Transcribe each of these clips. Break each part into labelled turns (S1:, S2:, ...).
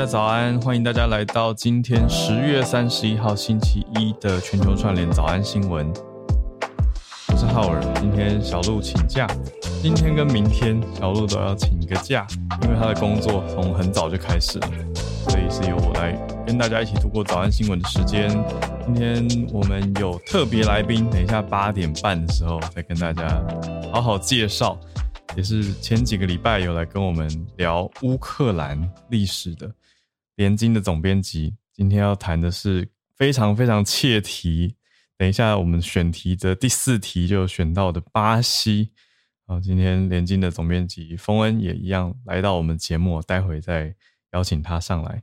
S1: 大家早安，欢迎大家来到今天十月三十一号星期一的全球串联早安新闻。我是浩尔，今天小鹿请假，今天跟明天小鹿都要请一个假，因为他的工作从很早就开始了，所以是由我来跟大家一起度过早安新闻的时间。今天我们有特别来宾，等一下八点半的时候再跟大家好好介绍，也是前几个礼拜有来跟我们聊乌克兰历史的。联经的总编辑今天要谈的是非常非常切题。等一下，我们选题的第四题就选到的巴西。好，今天联经的总编辑丰恩也一样来到我们节目，待会再邀请他上来。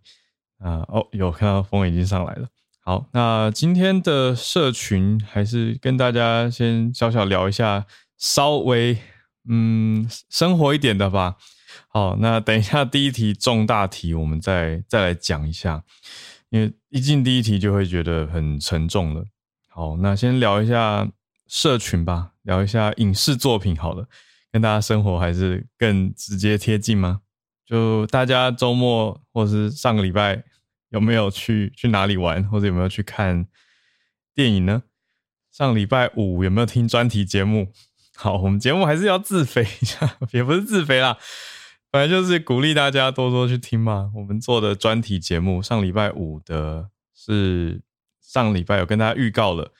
S1: 啊，哦，有看到丰恩已经上来了。好，那今天的社群还是跟大家先小小聊一下，稍微嗯生活一点的吧。好，那等一下第一题重大题，我们再再来讲一下，因为一进第一题就会觉得很沉重了。好，那先聊一下社群吧，聊一下影视作品好了，跟大家生活还是更直接贴近吗？就大家周末或是上个礼拜有没有去去哪里玩，或者有没有去看电影呢？上礼拜五有没有听专题节目？好，我们节目还是要自肥一下，也不是自肥啦。本来就是鼓励大家多多去听嘛。我们做的专题节目，上礼拜五的是上礼拜有跟大家预告了，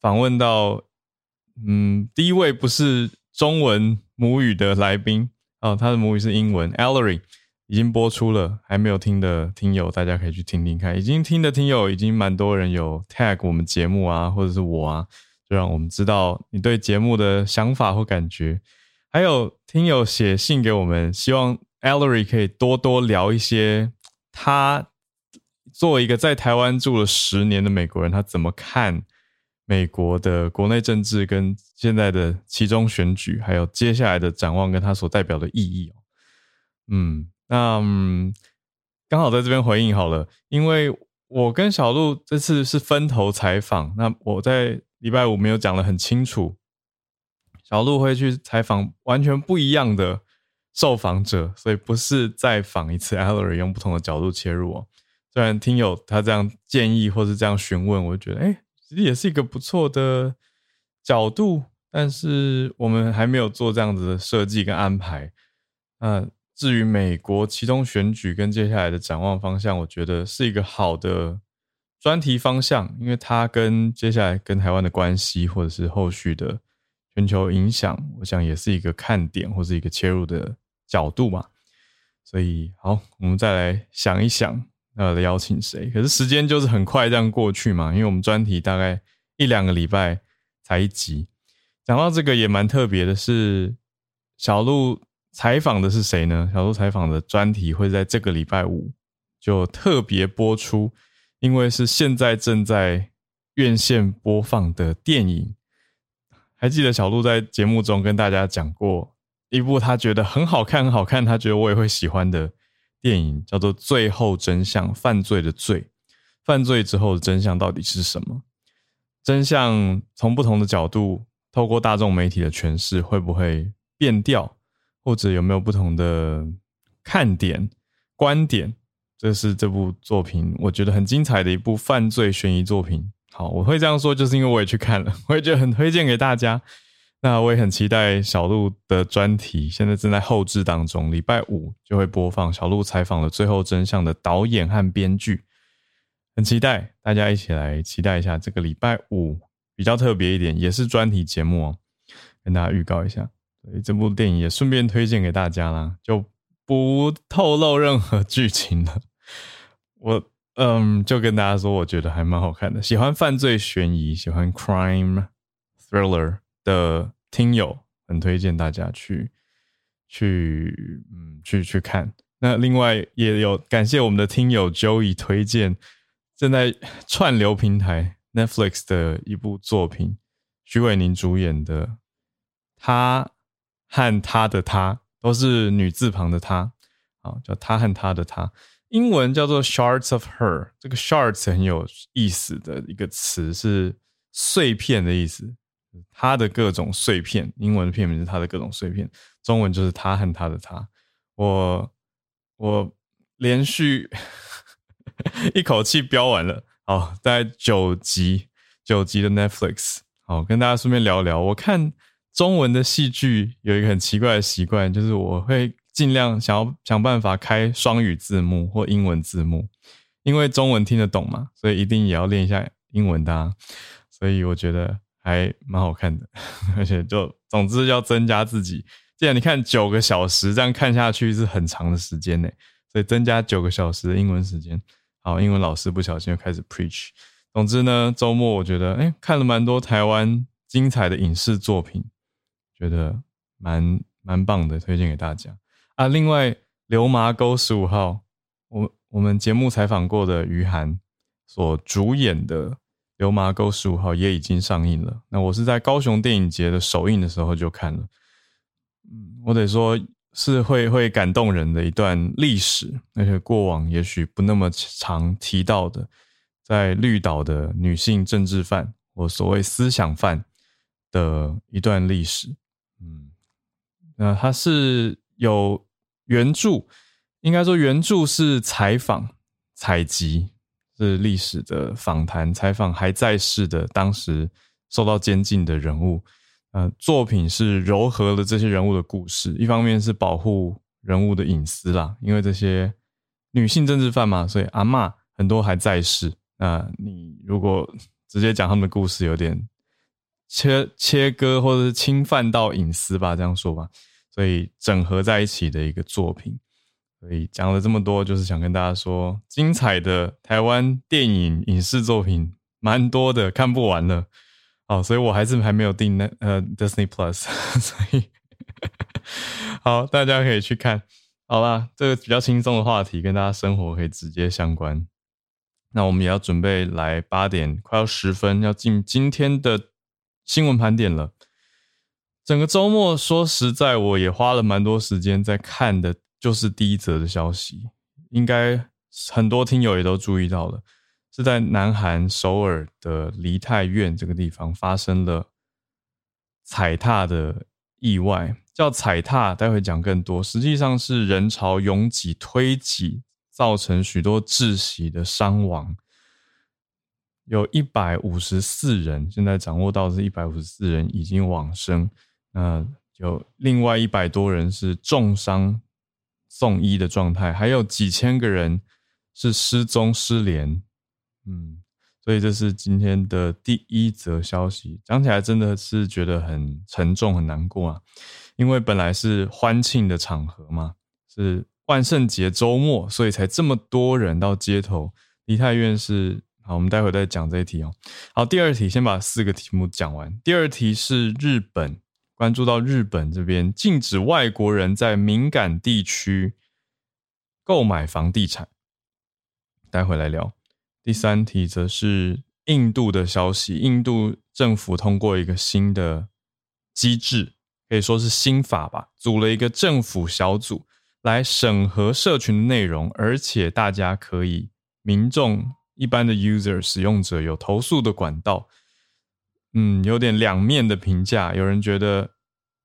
S1: 访问到嗯第一位不是中文母语的来宾哦，他的母语是英文，Ellery 已经播出了，还没有听的听友大家可以去听听看。已经听的听友已经蛮多人有 tag 我们节目啊，或者是我啊，就让我们知道你对节目的想法或感觉。还有听友写信给我们，希望 Ellery 可以多多聊一些他作为一个在台湾住了十年的美国人，他怎么看美国的国内政治跟现在的其中选举，还有接下来的展望跟他所代表的意义。嗯，那刚好在这边回应好了，因为我跟小鹿这次是分头采访，那我在礼拜五没有讲的很清楚。小鹿会去采访完全不一样的受访者，所以不是再访一次。Ellery 用不同的角度切入哦。虽然听友他这样建议或是这样询问，我就觉得哎，其实也是一个不错的角度。但是我们还没有做这样子的设计跟安排。那至于美国其中选举跟接下来的展望方向，我觉得是一个好的专题方向，因为它跟接下来跟台湾的关系，或者是后续的。全球影响，我想也是一个看点或是一个切入的角度嘛。所以，好，我们再来想一想，要邀请谁？可是时间就是很快这样过去嘛，因为我们专题大概一两个礼拜才一集。讲到这个也蛮特别的，是小鹿采访的是谁呢？小鹿采访的专题会在这个礼拜五就特别播出，因为是现在正在院线播放的电影。还记得小鹿在节目中跟大家讲过一部他觉得很好看、很好看，他觉得我也会喜欢的电影，叫做《最后真相》。犯罪的罪，犯罪之后的真相到底是什么？真相从不同的角度，透过大众媒体的诠释，会不会变调，或者有没有不同的看点观点，这是这部作品我觉得很精彩的一部犯罪悬疑作品。好，我会这样说，就是因为我也去看了，我也觉得很推荐给大家。那我也很期待小鹿的专题，现在正在后置当中，礼拜五就会播放小鹿采访了《最后真相》的导演和编剧，很期待大家一起来期待一下这个礼拜五比较特别一点，也是专题节目哦，跟大家预告一下。所以这部电影也顺便推荐给大家啦，就不透露任何剧情了。我嗯，就跟大家说，我觉得还蛮好看的，喜欢犯罪悬疑，喜欢 crime thriller。的听友很推荐大家去去嗯去去看。那另外也有感谢我们的听友 Joey 推荐正在串流平台 Netflix 的一部作品，徐伟宁主演的。他和他的他都是女字旁的他，好叫他和他的他，英文叫做 Shards of Her。这个 Shards 很有意思的一个词，是碎片的意思。他的各种碎片，英文的片名是他的各种碎片，中文就是他和他的他。我我连续一口气飙完了，好，在九集九集的 Netflix，好，跟大家顺便聊聊。我看中文的戏剧有一个很奇怪的习惯，就是我会尽量想要想办法开双语字幕或英文字幕，因为中文听得懂嘛，所以一定也要练一下英文的。所以我觉得。还蛮好看的，而且就总之要增加自己。既然你看九个小时这样看下去是很长的时间呢，所以增加九个小时的英文时间。好，英文老师不小心又开始 preach。总之呢，周末我觉得哎看了蛮多台湾精彩的影视作品，觉得蛮蛮棒的，推荐给大家啊。另外，流麻沟十五号，我我们节目采访过的于涵所主演的。《流麻沟十五号》也已经上映了。那我是在高雄电影节的首映的时候就看了。嗯，我得说是会会感动人的一段历史，而且过往也许不那么常提到的，在绿岛的女性政治犯或所谓思想犯的一段历史。嗯，那它是有原著，应该说原著是采访采集。是历史的访谈采访还在世的当时受到监禁的人物，呃，作品是糅合了这些人物的故事，一方面是保护人物的隐私啦，因为这些女性政治犯嘛，所以阿妈很多还在世，那你如果直接讲他们的故事，有点切切割或者是侵犯到隐私吧，这样说吧，所以整合在一起的一个作品。所以讲了这么多，就是想跟大家说，精彩的台湾电影影视作品蛮多的，看不完了。好，所以我还是还没有订那呃 Disney Plus，所以好，大家可以去看。好啦，这个比较轻松的话题，跟大家生活可以直接相关。那我们也要准备来八点快要十分，要进今天的新闻盘点了。整个周末说实在，我也花了蛮多时间在看的。就是第一则的消息，应该很多听友也都注意到了，是在南韩首尔的梨泰院这个地方发生了踩踏的意外，叫踩踏，待会讲更多。实际上是人潮拥挤推挤，造成许多窒息的伤亡，有一百五十四人，现在掌握到是一百五十四人已经往生，那有另外一百多人是重伤。送医的状态，还有几千个人是失踪失联，嗯，所以这是今天的第一则消息。讲起来真的是觉得很沉重、很难过啊，因为本来是欢庆的场合嘛，是万圣节周末，所以才这么多人到街头。梨泰院是好，我们待会再讲这一题哦。好，第二题先把四个题目讲完。第二题是日本。关注到日本这边禁止外国人在敏感地区购买房地产，待会来聊。第三题则是印度的消息，印度政府通过一个新的机制，可以说是新法吧，组了一个政府小组来审核社群的内容，而且大家可以民众一般的 user 使用者有投诉的管道。嗯，有点两面的评价。有人觉得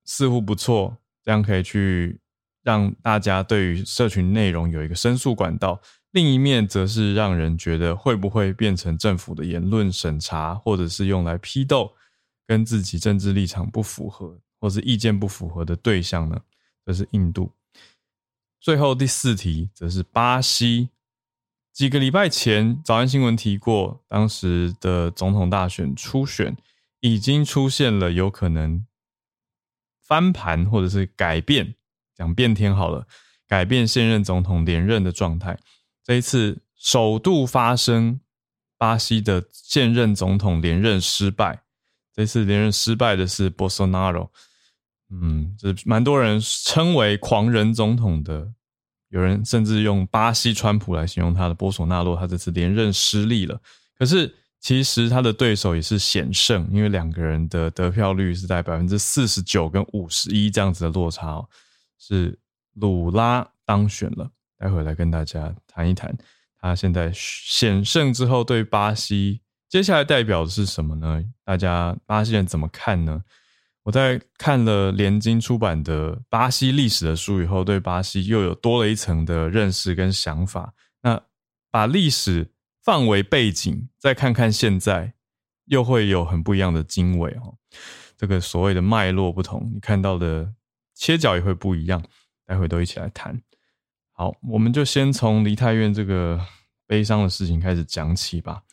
S1: 似乎不错，这样可以去让大家对于社群内容有一个申诉管道；另一面则是让人觉得会不会变成政府的言论审查，或者是用来批斗跟自己政治立场不符合或是意见不符合的对象呢？这是印度。最后第四题则是巴西。几个礼拜前，早安新闻提过，当时的总统大选初选已经出现了有可能翻盘或者是改变，讲变天好了，改变现任总统连任的状态。这一次首度发生巴西的现任总统连任失败，这次连任失败的是 Bolsonaro，嗯，这蛮多人称为狂人总统的。有人甚至用巴西川普来形容他的波索纳洛，他这次连任失利了。可是其实他的对手也是险胜，因为两个人的得票率是在百分之四十九跟五十一这样子的落差哦，是鲁拉当选了。待会来跟大家谈一谈，他现在险胜之后对巴西接下来代表的是什么呢？大家巴西人怎么看呢？我在看了连经出版的巴西历史的书以后，对巴西又有多了一层的认识跟想法。那把历史范围背景，再看看现在，又会有很不一样的经纬哦。这个所谓的脉络不同，你看到的切角也会不一样。待会都一起来谈。好，我们就先从梨泰院这个悲伤的事情开始讲起吧。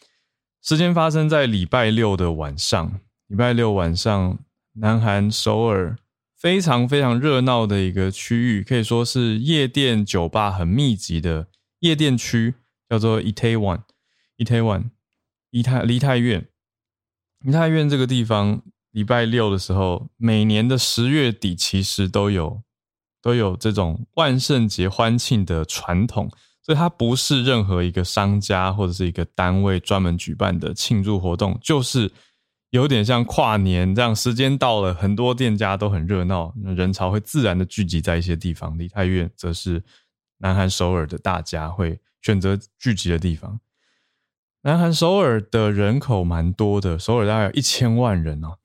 S1: 时间发生在礼拜六的晚上，礼拜六晚上。南韩首尔非常非常热闹的一个区域，可以说是夜店酒吧很密集的夜店区，叫做 Itaewon。Itaewon，梨泰梨泰院。梨泰院这个地方，礼拜六的时候，每年的十月底其实都有都有这种万圣节欢庆的传统，所以它不是任何一个商家或者是一个单位专门举办的庆祝活动，就是。有点像跨年这样，时间到了，很多店家都很热闹，人潮会自然的聚集在一些地方。梨泰院则是南韩首尔的大家会选择聚集的地方。南韩首尔的人口蛮多的，首尔大概有一千万人哦。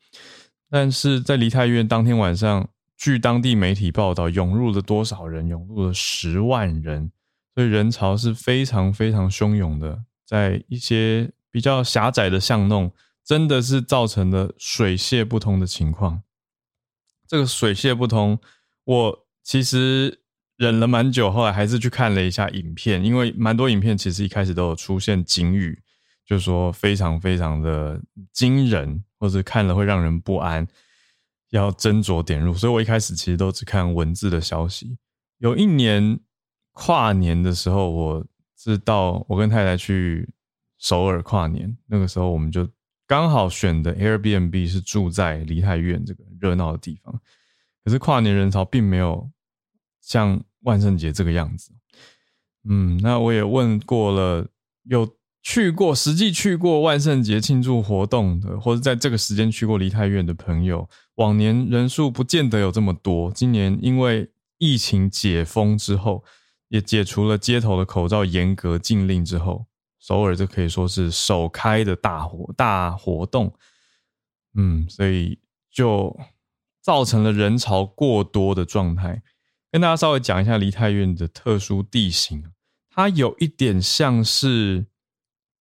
S1: 但是在梨泰院当天晚上，据当地媒体报道，涌入了多少人？涌入了十万人，所以人潮是非常非常汹涌的。在一些比较狭窄的巷弄。真的是造成了水泄不通的情况。这个水泄不通，我其实忍了蛮久，后来还是去看了一下影片，因为蛮多影片其实一开始都有出现警语，就是说非常非常的惊人，或者看了会让人不安，要斟酌点入。所以我一开始其实都只看文字的消息。有一年跨年的时候，我知道我跟太太去首尔跨年，那个时候我们就。刚好选的 Airbnb 是住在梨泰院这个热闹的地方，可是跨年人潮并没有像万圣节这个样子。嗯，那我也问过了，有去过实际去过万圣节庆祝活动的，或者在这个时间去过梨泰院的朋友，往年人数不见得有这么多。今年因为疫情解封之后，也解除了街头的口罩严格禁令之后。首尔这可以说是首开的大活大活动，嗯，所以就造成了人潮过多的状态。跟大家稍微讲一下梨泰院的特殊地形，它有一点像是，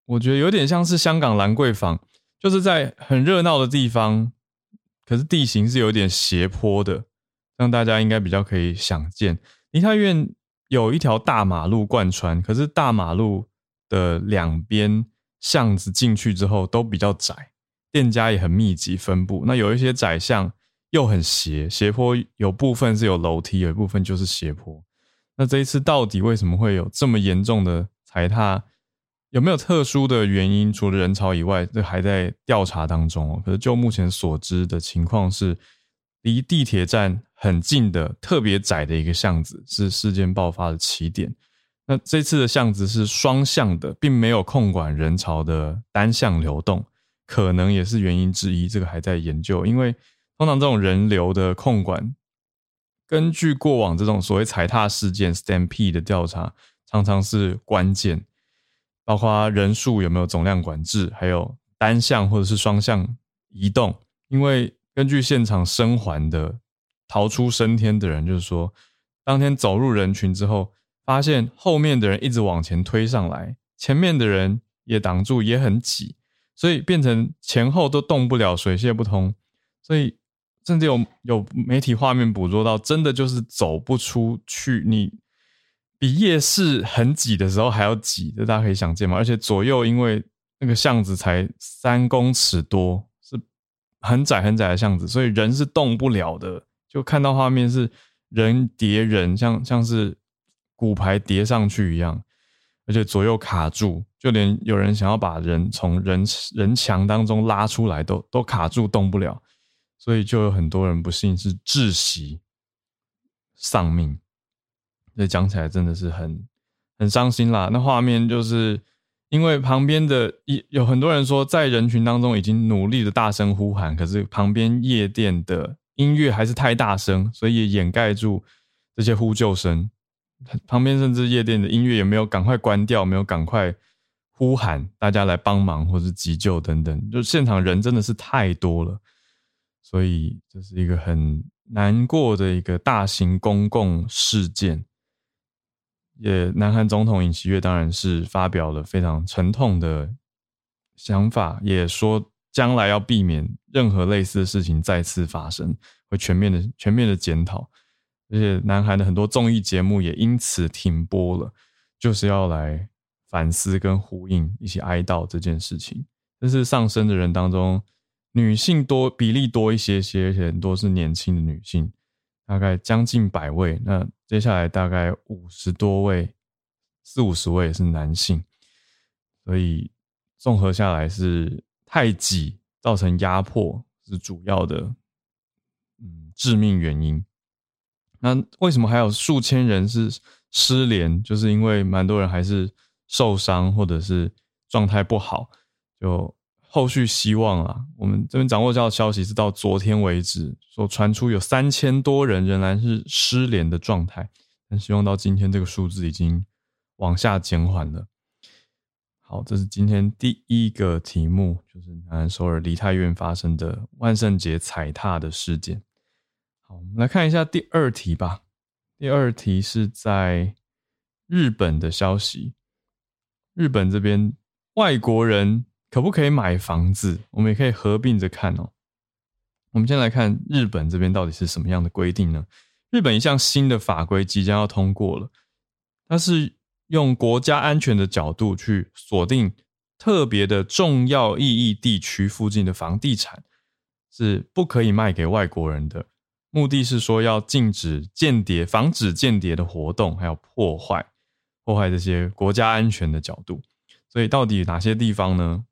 S1: 我觉得有点像是香港兰桂坊，就是在很热闹的地方，可是地形是有点斜坡的，让大家应该比较可以想见。梨泰院有一条大马路贯穿，可是大马路。的两边巷子进去之后都比较窄，店家也很密集分布。那有一些窄巷又很斜，斜坡有部分是有楼梯，有一部分就是斜坡。那这一次到底为什么会有这么严重的踩踏？有没有特殊的原因？除了人潮以外，这还在调查当中哦。可是就目前所知的情况是，离地铁站很近的特别窄的一个巷子是事件爆发的起点。那这次的巷子是双向的，并没有控管人潮的单向流动，可能也是原因之一。这个还在研究，因为通常这种人流的控管，根据过往这种所谓踩踏事件 （stampede） 的调查，常常是关键，包括人数有没有总量管制，还有单向或者是双向移动。因为根据现场生还的逃出升天的人，就是说。当天走入人群之后，发现后面的人一直往前推上来，前面的人也挡住，也很挤，所以变成前后都动不了，水泄不通。所以甚至有有媒体画面捕捉到，真的就是走不出去。你比夜市很挤的时候还要挤，这大家可以想见嘛。而且左右因为那个巷子才三公尺多，是很窄很窄的巷子，所以人是动不了的。就看到画面是人叠人，像像是骨牌叠上去一样，而且左右卡住，就连有人想要把人从人人墙当中拉出来，都都卡住动不了。所以就有很多人不幸是窒息丧命，这讲起来真的是很很伤心啦。那画面就是因为旁边的一有很多人说，在人群当中已经努力的大声呼喊，可是旁边夜店的音乐还是太大声，所以也掩盖住这些呼救声。旁边甚至夜店的音乐也没有赶快关掉，没有赶快呼喊大家来帮忙或是急救等等，就现场人真的是太多了。所以这是一个很难过的一个大型公共事件，也南韩总统尹锡悦当然是发表了非常沉痛的想法，也说将来要避免任何类似的事情再次发生，会全面的全面的检讨，而且南韩的很多综艺节目也因此停播了，就是要来反思跟呼应，一起哀悼这件事情。但是上升的人当中。女性多比例多一些些，而且很多是年轻的女性，大概将近百位。那接下来大概五十多位，四五十位是男性，所以综合下来是太挤造成压迫是主要的，嗯，致命原因。那为什么还有数千人是失联？就是因为蛮多人还是受伤或者是状态不好，就。后续希望啊，我们这边掌握到的消息是到昨天为止，所传出有三千多人仍然是失联的状态，但希望到今天这个数字已经往下减缓了。好，这是今天第一个题目，就是南安首尔梨泰院发生的万圣节踩踏的事件。好，我们来看一下第二题吧。第二题是在日本的消息，日本这边外国人。可不可以买房子？我们也可以合并着看哦。我们先来看日本这边到底是什么样的规定呢？日本一项新的法规即将要通过了，它是用国家安全的角度去锁定特别的重要意义地区附近的房地产是不可以卖给外国人的。目的是说要禁止间谍、防止间谍的活动，还有破坏、破坏这些国家安全的角度。所以到底哪些地方呢？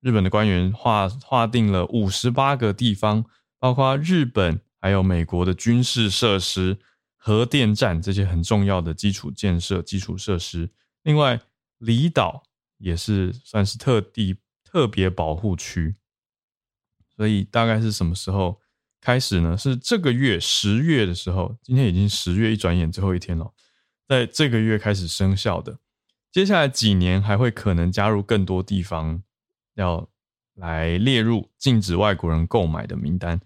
S1: 日本的官员划划定了五十八个地方，包括日本还有美国的军事设施、核电站这些很重要的基础建设、基础设施。另外，离岛也是算是特地特别保护区。所以，大概是什么时候开始呢？是这个月十月的时候。今天已经十月，一转眼最后一天了，在这个月开始生效的。接下来几年还会可能加入更多地方。要来列入禁止外国人购买的名单，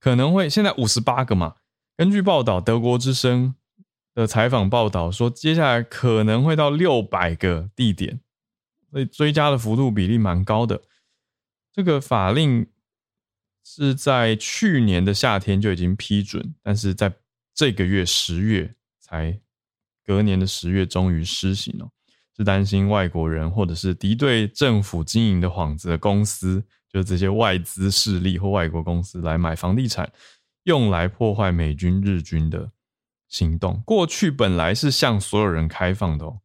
S1: 可能会现在五十八个嘛？根据报道，德国之声的采访报道说，接下来可能会到六百个地点，所以追加的幅度比例蛮高的。这个法令是在去年的夏天就已经批准，但是在这个月十月才隔年的十月终于施行了。是担心外国人或者是敌对政府经营的幌子的公司，就是这些外资势力或外国公司来买房地产，用来破坏美军日军的行动。过去本来是向所有人开放的，哦，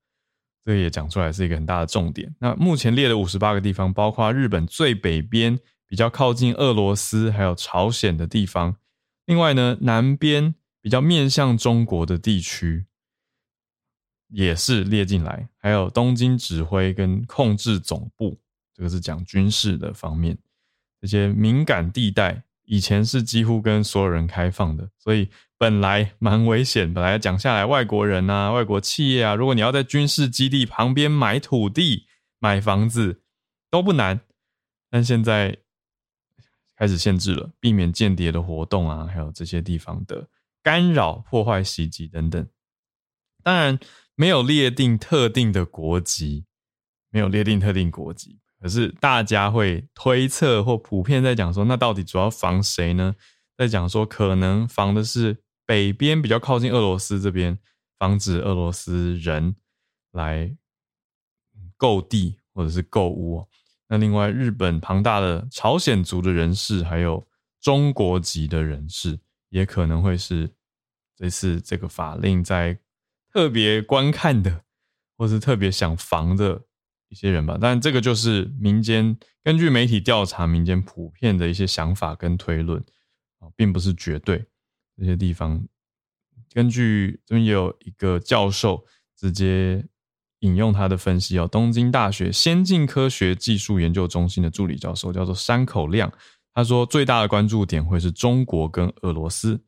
S1: 这也讲出来是一个很大的重点。那目前列的五十八个地方，包括日本最北边比较靠近俄罗斯还有朝鲜的地方，另外呢南边比较面向中国的地区。也是列进来，还有东京指挥跟控制总部，这个是讲军事的方面。这些敏感地带以前是几乎跟所有人开放的，所以本来蛮危险。本来讲下来，外国人啊、外国企业啊，如果你要在军事基地旁边买土地、买房子都不难，但现在开始限制了，避免间谍的活动啊，还有这些地方的。干扰、破坏、袭击等等。当然没有列定特定的国籍，没有列定特定国籍。可是大家会推测或普遍在讲说，那到底主要防谁呢？在讲说，可能防的是北边比较靠近俄罗斯这边，防止俄罗斯人来购地或者是购物。那另外，日本庞大的朝鲜族的人士，还有中国籍的人士，也可能会是这次这个法令在特别观看的，或是特别想防的。一些人吧，但这个就是民间根据媒体调查，民间普遍的一些想法跟推论啊，并不是绝对。这些地方根据这边也有一个教授直接引用他的分析哦，东京大学先进科学技术研究中心的助理教授叫做山口亮，他说最大的关注点会是中国跟俄罗斯。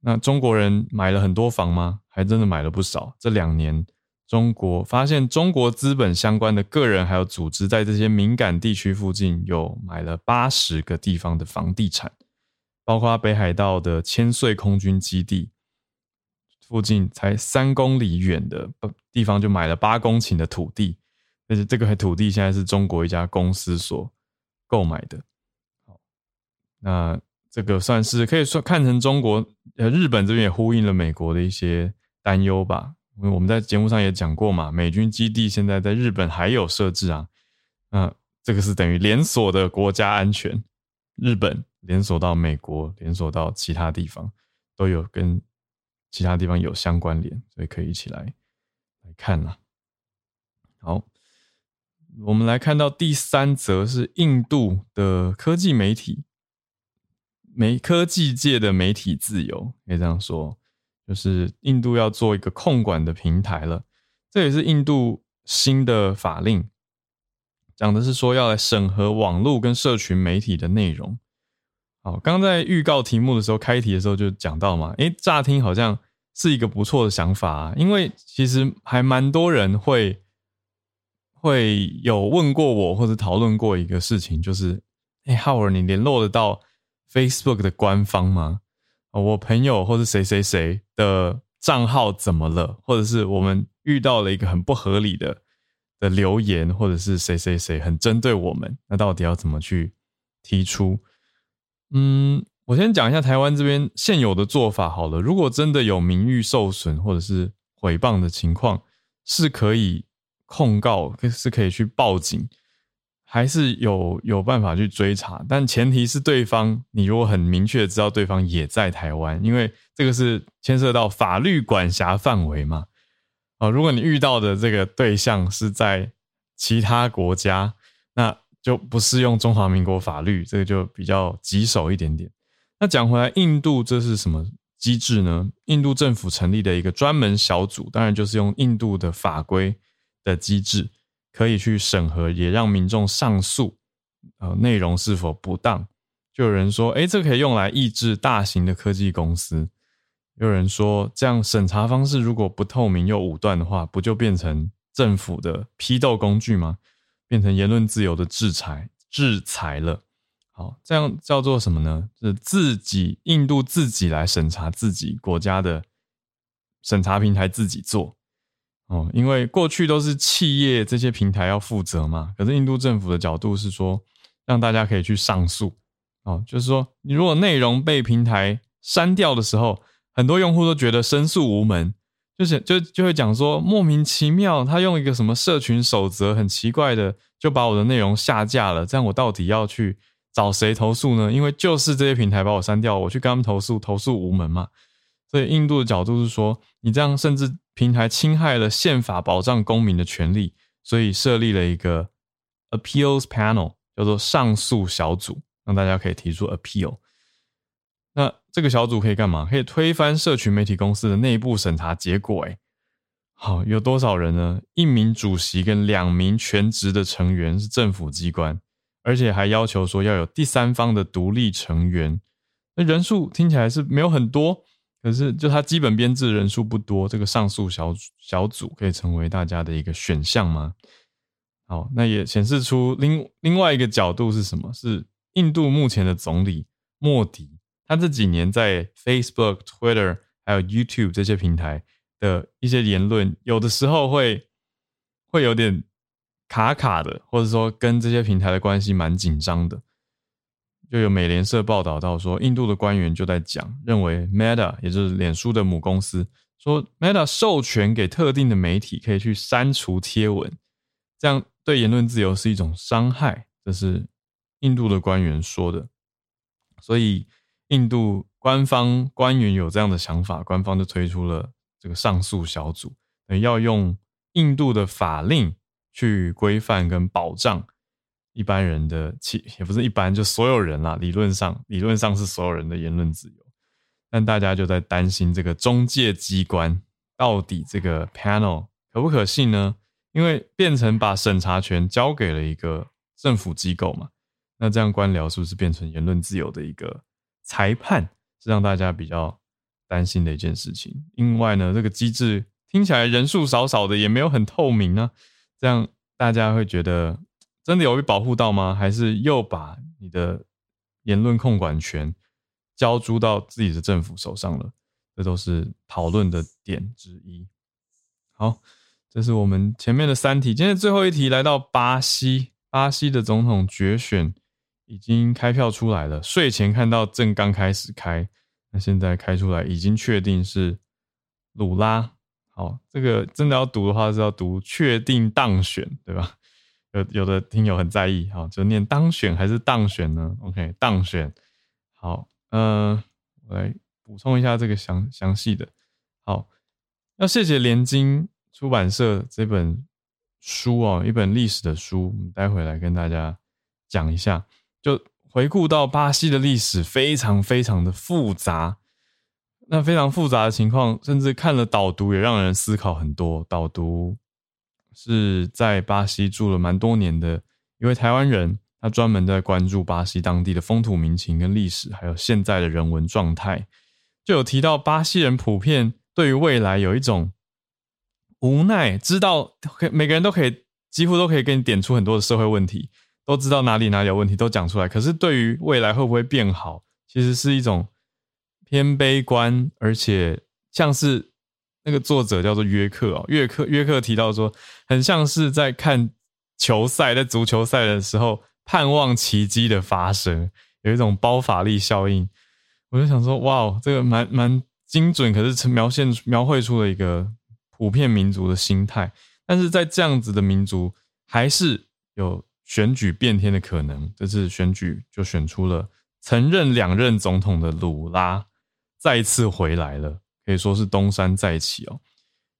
S1: 那中国人买了很多房吗？还真的买了不少。这两年。中国发现，中国资本相关的个人还有组织，在这些敏感地区附近有买了八十个地方的房地产，包括北海道的千岁空军基地附近才三公里远的地方就买了八公顷的土地，但是这个土地现在是中国一家公司所购买的。好，那这个算是可以说看成中国呃日本这边也呼应了美国的一些担忧吧。因为我们在节目上也讲过嘛，美军基地现在在日本还有设置啊，那这个是等于连锁的国家安全，日本连锁到美国，连锁到其他地方，都有跟其他地方有相关联，所以可以一起来来看啦。好，我们来看到第三则是印度的科技媒体，媒科技界的媒体自由，可以这样说。就是印度要做一个控管的平台了，这也是印度新的法令，讲的是说要来审核网络跟社群媒体的内容。好，刚在预告题目的时候，开题的时候就讲到嘛，诶，乍听好像是一个不错的想法啊，因为其实还蛮多人会会有问过我或者讨论过一个事情，就是，哎，浩尔，你联络得到 Facebook 的官方吗？我朋友或者谁谁谁的账号怎么了？或者是我们遇到了一个很不合理的的留言，或者是谁谁谁很针对我们，那到底要怎么去提出？嗯，我先讲一下台湾这边现有的做法好了。如果真的有名誉受损或者是诽谤的情况，是可以控告，是可以去报警。还是有有办法去追查，但前提是对方你如果很明确知道对方也在台湾，因为这个是牵涉到法律管辖范围嘛。啊，如果你遇到的这个对象是在其他国家，那就不适用中华民国法律，这个就比较棘手一点点。那讲回来，印度这是什么机制呢？印度政府成立的一个专门小组，当然就是用印度的法规的机制。可以去审核，也让民众上诉，呃，内容是否不当？就有人说，哎，这可以用来抑制大型的科技公司。有人说，这样审查方式如果不透明又武断的话，不就变成政府的批斗工具吗？变成言论自由的制裁制裁了。好，这样叫做什么呢？是自己印度自己来审查自己国家的审查平台自己做。哦，因为过去都是企业这些平台要负责嘛，可是印度政府的角度是说，让大家可以去上诉。哦，就是说，你如果内容被平台删掉的时候，很多用户都觉得申诉无门，就是就就会讲说莫名其妙，他用一个什么社群守则很奇怪的，就把我的内容下架了。这样我到底要去找谁投诉呢？因为就是这些平台把我删掉，我去跟他们投诉，投诉无门嘛。所以印度的角度是说，你这样甚至。平台侵害了宪法保障公民的权利，所以设立了一个 appeals panel，叫做上诉小组，让大家可以提出 appeal。那这个小组可以干嘛？可以推翻社群媒体公司的内部审查结果。哎，好，有多少人呢？一名主席跟两名全职的成员是政府机关，而且还要求说要有第三方的独立成员。那人数听起来是没有很多。可是，就它基本编制人数不多，这个上诉小小组可以成为大家的一个选项吗？好，那也显示出另另外一个角度是什么？是印度目前的总理莫迪他这几年在 Facebook、Twitter 还有 YouTube 这些平台的一些言论，有的时候会会有点卡卡的，或者说跟这些平台的关系蛮紧张的。就有美联社报道到说，印度的官员就在讲，认为 Meta 也就是脸书的母公司，说 Meta 授权给特定的媒体可以去删除贴文，这样对言论自由是一种伤害，这是印度的官员说的。所以印度官方官员有这样的想法，官方就推出了这个上诉小组，要用印度的法令去规范跟保障。一般人的其也不是一般，就所有人啦。理论上，理论上是所有人的言论自由，但大家就在担心这个中介机关到底这个 panel 可不可信呢？因为变成把审查权交给了一个政府机构嘛，那这样官僚是不是变成言论自由的一个裁判？是让大家比较担心的一件事情。另外呢，这个机制听起来人数少少的，也没有很透明啊，这样大家会觉得。真的有被保护到吗？还是又把你的言论控管权交诸到自己的政府手上了？这都是讨论的点之一。好，这是我们前面的三题。今天最后一题来到巴西，巴西的总统决选已经开票出来了。睡前看到正刚开始开，那现在开出来已经确定是鲁拉。好，这个真的要读的话是要读确定当选，对吧？有有的听友很在意，好，就念当选还是当选呢？OK，当选。好，嗯，我来补充一下这个详详细的。好，要谢谢联经出版社这本书哦，一本历史的书，我们待会来跟大家讲一下。就回顾到巴西的历史，非常非常的复杂。那非常复杂的情况，甚至看了导读也让人思考很多。导读。是在巴西住了蛮多年的一位台湾人，他专门在关注巴西当地的风土民情跟历史，还有现在的人文状态，就有提到巴西人普遍对于未来有一种无奈，知道可每个人都可以几乎都可以给你点出很多的社会问题，都知道哪里哪里有问题都讲出来，可是对于未来会不会变好，其实是一种偏悲观，而且像是。那个作者叫做约克哦，约克约克提到说，很像是在看球赛，在足球赛的时候盼望奇迹的发生，有一种包法利效应。我就想说，哇，这个蛮蛮精准，可是描现描绘出了一个普遍民族的心态。但是在这样子的民族，还是有选举变天的可能。这次选举就选出了曾任两任总统的鲁拉再次回来了。可以说是东山再起哦。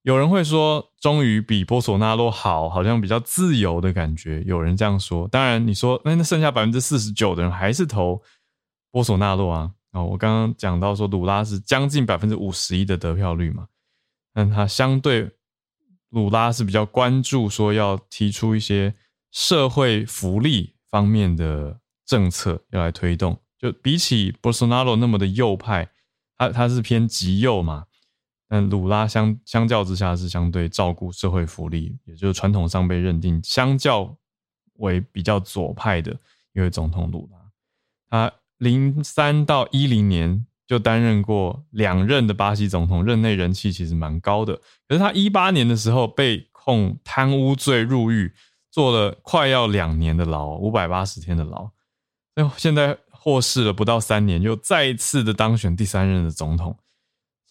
S1: 有人会说，终于比波索纳洛好，好像比较自由的感觉。有人这样说。当然，你说那那剩下百分之四十九的人还是投波索纳洛啊？哦，我刚刚讲到说，鲁拉是将近百分之五十一的得票率嘛。但他相对鲁拉是比较关注说要提出一些社会福利方面的政策要来推动，就比起波索纳洛那么的右派。他他是偏极右嘛，但鲁拉相相较之下是相对照顾社会福利，也就是传统上被认定相较为比较左派的一位总统鲁拉。他零三到一零年就担任过两任的巴西总统，任内人气其实蛮高的。可是他一八年的时候被控贪污罪入狱，坐了快要两年的牢，五百八十天的牢。哎呦现在。获释了不到三年，又再一次的当选第三任的总统，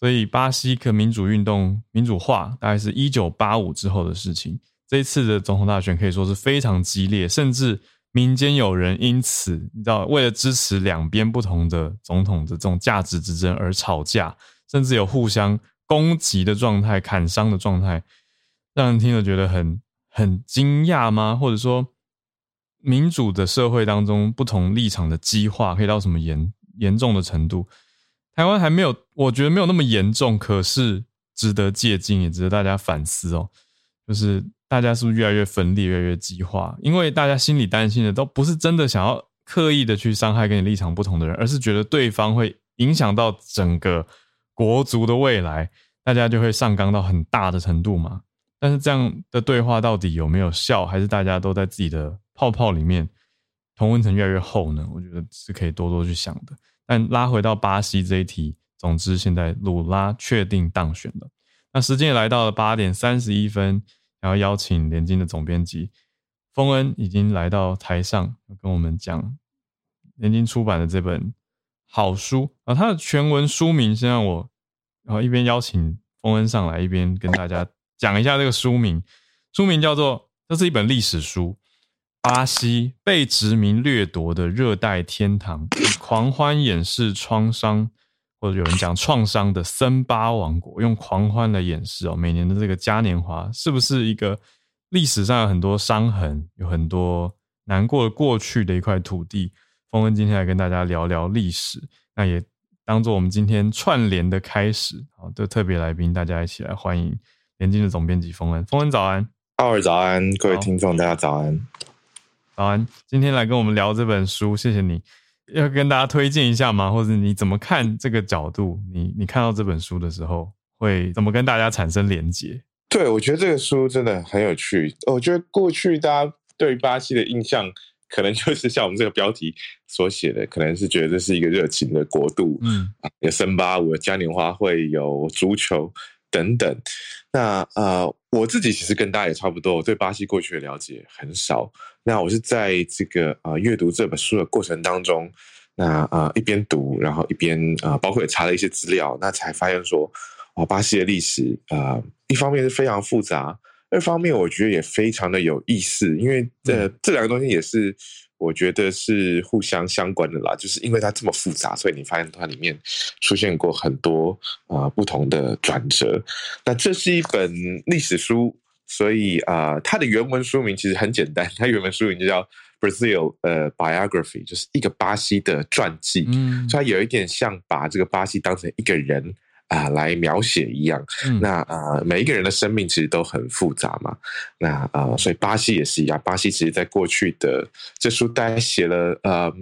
S1: 所以巴西可民主运动民主化大概是一九八五之后的事情。这一次的总统大选可以说是非常激烈，甚至民间有人因此你知道为了支持两边不同的总统的这种价值之争而吵架，甚至有互相攻击的状态、砍伤的状态，让人听了觉得很很惊讶吗？或者说？民主的社会当中，不同立场的激化可以到什么严严重的程度？台湾还没有，我觉得没有那么严重，可是值得借鉴，也值得大家反思哦。就是大家是不是越来越分裂，越来越激化？因为大家心里担心的都不是真的想要刻意的去伤害跟你立场不同的人，而是觉得对方会影响到整个国族的未来，大家就会上纲到很大的程度嘛。但是这样的对话到底有没有效？还是大家都在自己的？泡泡里面同温层越来越厚呢，我觉得是可以多多去想的。但拉回到巴西这一题，总之现在鲁拉确定当选了。那时间也来到了八点三十一分，然后邀请连经的总编辑丰恩已经来到台上，跟我们讲连经出版的这本好书啊，它的全文书名先让我然后一边邀请丰恩上来，一边跟大家讲一下这个书名。书名叫做，这是一本历史书。巴西被殖民掠夺的热带天堂，以狂欢掩饰创伤，或者有人讲创伤的森巴王国，用狂欢来掩饰哦。每年的这个嘉年华，是不是一个历史上有很多伤痕、有很多难过的过去的一块土地？峰恩今天来跟大家聊聊历史，那也当做我们今天串联的开始。好，的特别来宾，大家一起来欢迎联经的总编辑峰恩。峰恩早安，
S2: 奥尔早安，各位听众大家早安。
S1: 早安，今天来跟我们聊这本书，谢谢你。要跟大家推荐一下吗？或者你怎么看这个角度？你你看到这本书的时候，会怎么跟大家产生连结？
S2: 对，我觉得这个书真的很有趣。我觉得过去大家对巴西的印象，可能就是像我们这个标题所写的，可能是觉得这是一个热情的国度，嗯，有森巴舞、嘉年华会、有足球等等。那呃，我自己其实跟大家也差不多，我对巴西过去的了解很少。那我是在这个啊阅读这本书的过程当中，那啊一边读，然后一边啊包括也查了一些资料，那才发现说，啊巴西的历史啊一方面是非常复杂，二方面我觉得也非常的有意思，因为这这两个东西也是我觉得是互相相关的啦，就是因为它这么复杂，所以你发现它里面出现过很多啊不同的转折。那这是一本历史书。所以啊，它的原文书名其实很简单，它原文书名就叫 Brazil 呃 Biography，就是一个巴西的传记。嗯，所以它有一点像把这个巴西当成一个人啊来描写一样。那啊，每一个人的生命其实都很复杂嘛。那啊，所以巴西也是一样。巴西其实在过去的这书大概写了呃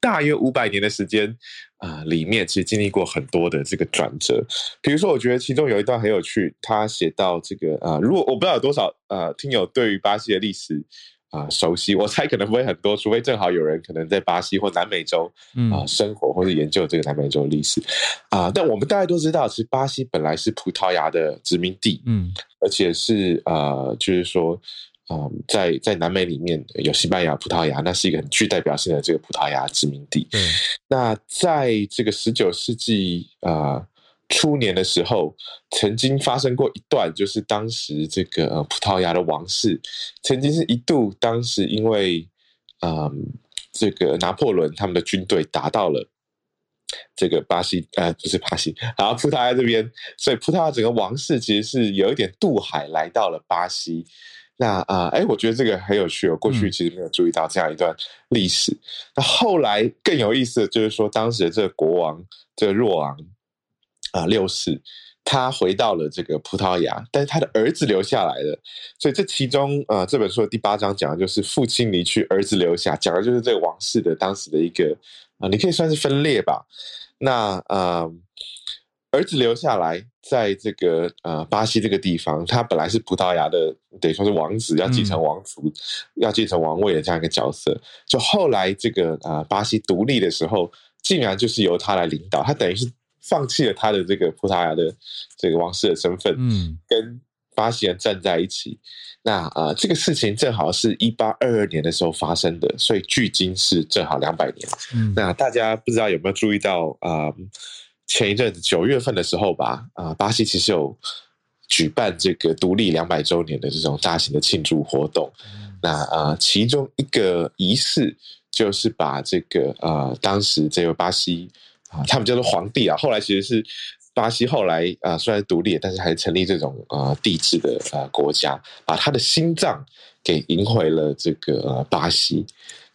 S2: 大约五百年的时间。啊，里面其实经历过很多的这个转折，比如说，我觉得其中有一段很有趣，他写到这个啊，如果我不知道有多少呃听友对于巴西的历史啊熟悉，我猜可能不会很多，除非正好有人可能在巴西或南美洲啊生活或者研究这个南美洲的历史啊，但我们大家都知道，其实巴西本来是葡萄牙的殖民地，嗯，而且是啊，就是说。啊，在在南美里面有西班牙、葡萄牙，那是一个很具代表性的这个葡萄牙殖民地。嗯，那在这个十九世纪啊初年的时候，曾经发生过一段，就是当时这个葡萄牙的王室曾经是一度，当时因为嗯这个拿破仑他们的军队达到了这个巴西，呃，不是巴西，然后葡萄牙这边，所以葡萄牙整个王室其实是有一点渡海来到了巴西。那啊，哎，我觉得这个很有趣哦。过去其实没有注意到这样一段历史。那后来更有意思的就是说，当时的这个国王，这个若昂啊六世，他回到了这个葡萄牙，但是他的儿子留下来了。所以这其中啊，这本书的第八章讲的就是父亲离去，儿子留下，讲的就是这个王室的当时的一个啊，你可以算是分裂吧。那啊。儿子留下来，在这个呃巴西这个地方，他本来是葡萄牙的，等于说是王子，要继承王族，要继承王位的这样一个角色。就后来这个啊巴西独立的时候，竟然就是由他来领导，他等于是放弃了他的这个葡萄牙的这个王室的身份，嗯，跟巴西人站在一起。那啊这个事情正好是一八二二年的时候发生的，所以距今是正好两百年。嗯，那大家不知道有没有注意到啊？前一阵子九月份的时候吧，啊，巴西其实有举办这个独立两百周年的这种大型的庆祝活动。那啊，其中一个仪式就是把这个啊，当时这位巴西啊，啊他们叫做皇帝啊，后来其实是巴西后来啊，虽然独立，但是还成立这种啊帝制的啊国家，把他的心脏给赢回了这个巴西。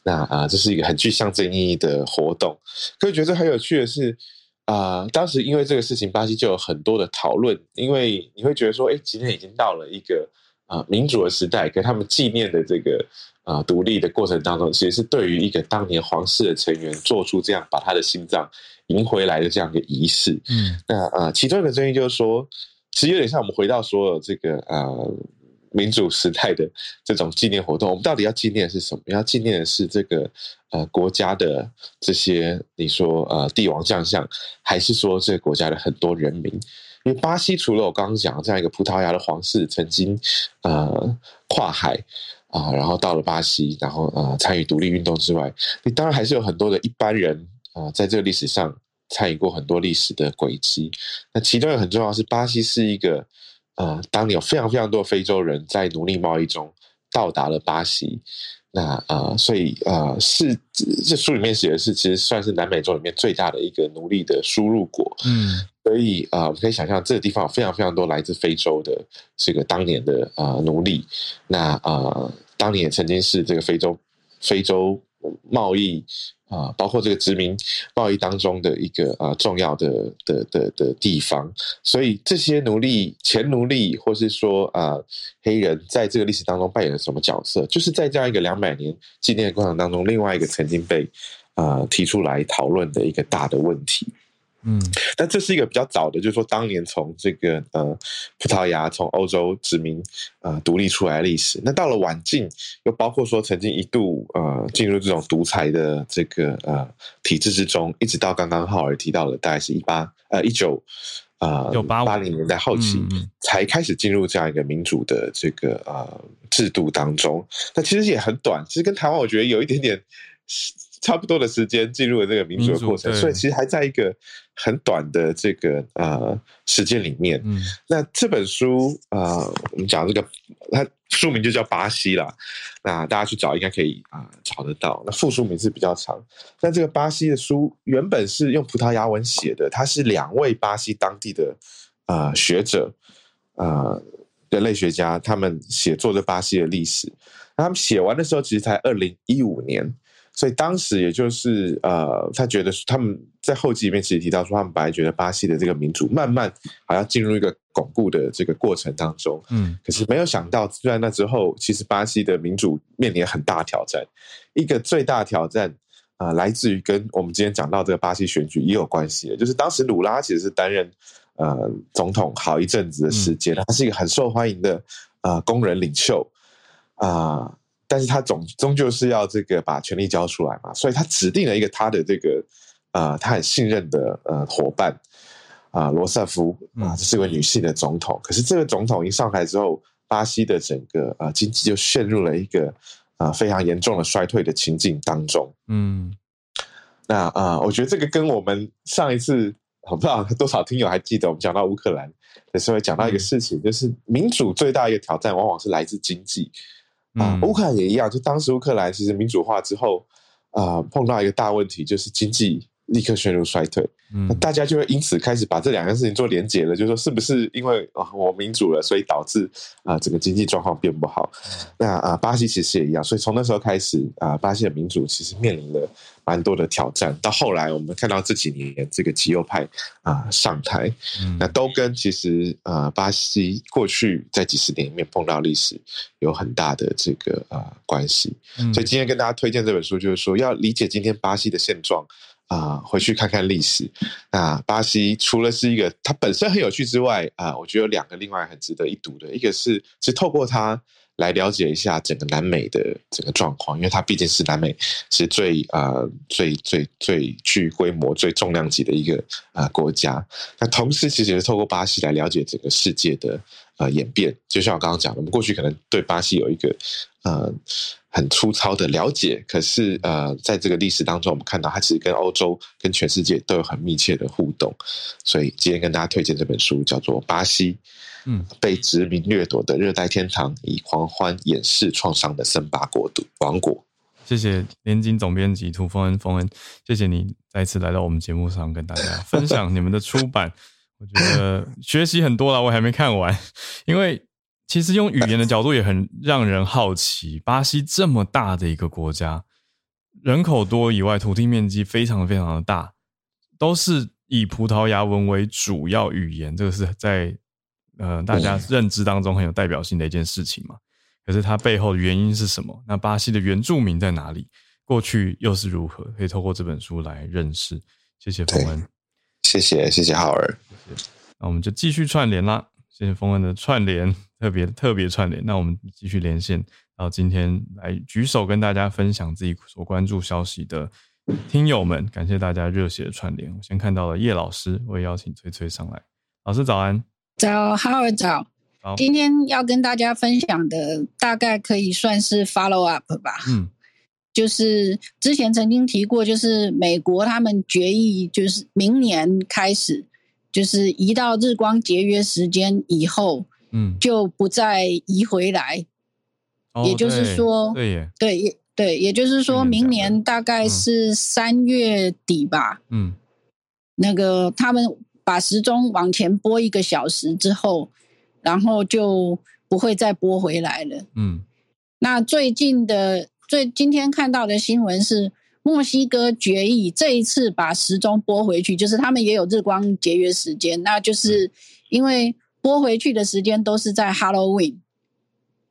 S2: 那啊，这是一个很具象征意义的活动。可以觉得很有趣的是。啊，当时因为这个事情，巴西就有很多的讨论。因为你会觉得说，哎，今天已经到了一个啊民主的时代，跟他们纪念的这个啊独立的过程当中，其实是对于一个当年皇室的成员做出这样把他的心脏迎回来的这样一个仪式。嗯，那啊，其中一个争议就是说，其实有点像我们回到说这个呃民主时代的这种纪念活动，我们到底要纪念的是什么？要纪念的是这个呃国家的这些你说呃帝王将相，还是说这个国家的很多人民？因为巴西除了我刚刚讲这样一个葡萄牙的皇室曾经呃跨海啊，然后到了巴西，然后呃参与独立运动之外，你当然还是有很多的一般人啊，在这个历史上参与过很多历史的轨迹。那其中有很重要是，巴西是一个呃，当年有非常非常多非洲人在奴隶贸易中到达了巴西。那呃，所以呃，是这书里面写的是，其实算是南美洲里面最大的一个奴隶的输入国。嗯，所以啊，我们可以想象这个地方有非常非常多来自非洲的这个当年的啊奴隶。那啊，当年也曾经是这个非洲非洲贸易。啊，包括这个殖民贸易当中的一个啊重要的的的的地方，所以这些奴隶、前奴隶，或是说啊黑人，在这个历史当中扮演了什么角色？就是在这样一个两百年纪念的过程当中，另外一个曾经被啊提出来讨论的一个大的问题。嗯，但这是一个比较早的，就是说当年从这个呃葡萄牙从欧洲殖民呃独立出来的历史。那到了晚近，又包括说曾经一度呃进入这种独裁的这个呃体制之中，一直到刚刚浩尔提到的，大概是一八呃一九呃八零年代后期才开始进入这样一个民主的这个呃制度当中。那其实也很短，其实跟台湾我觉得有一点点。差不多的时间进入了这个民主的过程，所以其实还在一个很短的这个呃时间里面。那这本书啊，我们讲这个，它书名就叫《巴西》啦。那大家去找应该可以啊找得到。那副书名是比较长，但这个巴西的书原本是用葡萄牙文写的，它是两位巴西当地的啊学者啊人类学家，他们写作的巴西的历史。那他们写完的时候，其实才二零一五年。所以当时也就是呃，他觉得他们在后记里面其实提到说，他们本来觉得巴西的这个民主慢慢好像进入一个巩固的这个过程当中，嗯，可是没有想到，在那之后，其实巴西的民主面临很大挑战。一个最大挑战啊，来自于跟我们今天讲到这个巴西选举也有关系的，就是当时鲁拉其实是担任呃总统好一阵子的时间，他是一个很受欢迎的呃工人领袖啊。但是他总终究是要这个把权力交出来嘛，所以他指定了一个他的这个呃他很信任的呃伙伴啊罗塞夫啊，这是位女性的总统。可是这个总统一上台之后，巴西的整个呃经济就陷入了一个呃非常严重的衰退的情境当中。嗯，那啊，我觉得这个跟我们上一次我不知道多少听友还记得，我们讲到乌克兰的时候，讲到一个事情，就是民主最大一个挑战往往是来自经济。啊，乌克兰也一样，就当时乌克兰其实民主化之后，啊，碰到一个大问题，就是经济立刻陷入衰退。那大家就会因此开始把这两件事情做连结了，就说是不是因为啊我民主了，所以导致啊整个经济状况变不好？那啊巴西其实也一样，所以从那时候开始啊巴西的民主其实面临了蛮多的挑战。到后来我们看到这几年这个极右派啊上台，那都跟其实啊巴西过去在几十年里面碰到历史有很大的这个啊关系。所以今天跟大家推荐这本书，就是说要理解今天巴西的现状。啊，回去看看历史。那巴西除了是一个它本身很有趣之外，啊，我觉得有两个另外很值得一读的，一个是是透过它来了解一下整个南美的整个状况，因为它毕竟是南美是最啊最最最具规模、最重量级的一个啊国家。那同时其实是透过巴西来了解整个世界的呃演变。就像我刚刚讲的，我们过去可能对巴西有一个呃。很粗糙的了解，可是呃，在这个历史当中，我们看到它其实跟欧洲、跟全世界都有很密切的互动。所以今天跟大家推荐这本书，叫做《巴西》，嗯，被殖民掠夺的热带天堂，以狂欢掩饰创伤的森巴国度王国。
S1: 谢谢联经总编辑涂峰恩，峰恩，谢谢你再次来到我们节目上跟大家分享你们的出版。我觉得学习很多了，我还没看完，因为。其实用语言的角度也很让人好奇。巴西这么大的一个国家，人口多以外，土地面积非常非常的大，都是以葡萄牙文为主要语言，这个是在呃大家认知当中很有代表性的一件事情嘛。可是它背后的原因是什么？那巴西的原住民在哪里？过去又是如何？可以透过这本书来认识。谢谢冯恩，
S2: 谢谢谢谢浩尔。
S1: 那我们就继续串联啦。谢谢冯恩的串联。特别特别串联。那我们继续连线，然后今天来举手跟大家分享自己所关注消息的听友们，感谢大家热血的串联。我先看到了叶老师，我也邀请崔崔上来。老师早安，
S3: 早，好早。
S1: 好，
S3: 今天要跟大家分享的大概可以算是 follow up 吧。嗯。就是之前曾经提过，就是美国他们决议，就是明年开始，就是移到日光节约时间以后，嗯，就不再移回来。也就是说，
S1: 对，
S3: 对，对，也就是说明年大概是三月底吧。嗯，那个他们把时钟往前拨一个小时之后，然后就不会再拨回来了。嗯，那最近的。最今天看到的新闻是，墨西哥决议这一次把时钟拨回去，就是他们也有日光节约时间，那就是因为拨回去的时间都是在 Halloween。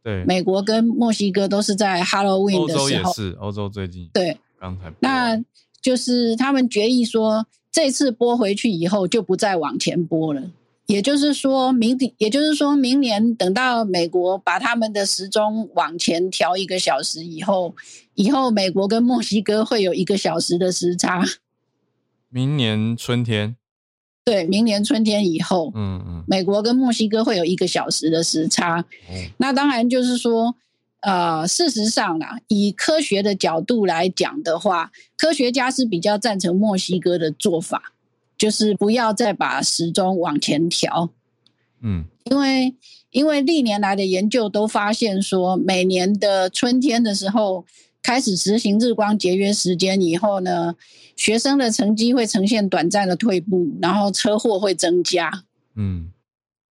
S1: 对，
S3: 美国跟墨西哥都是在 Halloween 的时候。
S1: 欧洲也是，欧洲最近
S3: 对，
S1: 刚才
S3: 那就是他们决议说，这次拨回去以后就不再往前拨了。也就是说明，也就是说明年等到美国把他们的时钟往前调一个小时以后，以后美国跟墨西哥会有一个小时的时差。
S1: 明年春天，
S3: 对，明年春天以后，嗯嗯，美国跟墨西哥会有一个小时的时差。那当然就是说，呃，事实上啊，以科学的角度来讲的话，科学家是比较赞成墨西哥的做法。就是不要再把时钟往前调，嗯，因为因为历年来的研究都发现说，每年的春天的时候开始实行日光节约时间以后呢，学生的成绩会呈现短暂的退步，然后车祸会增加，嗯，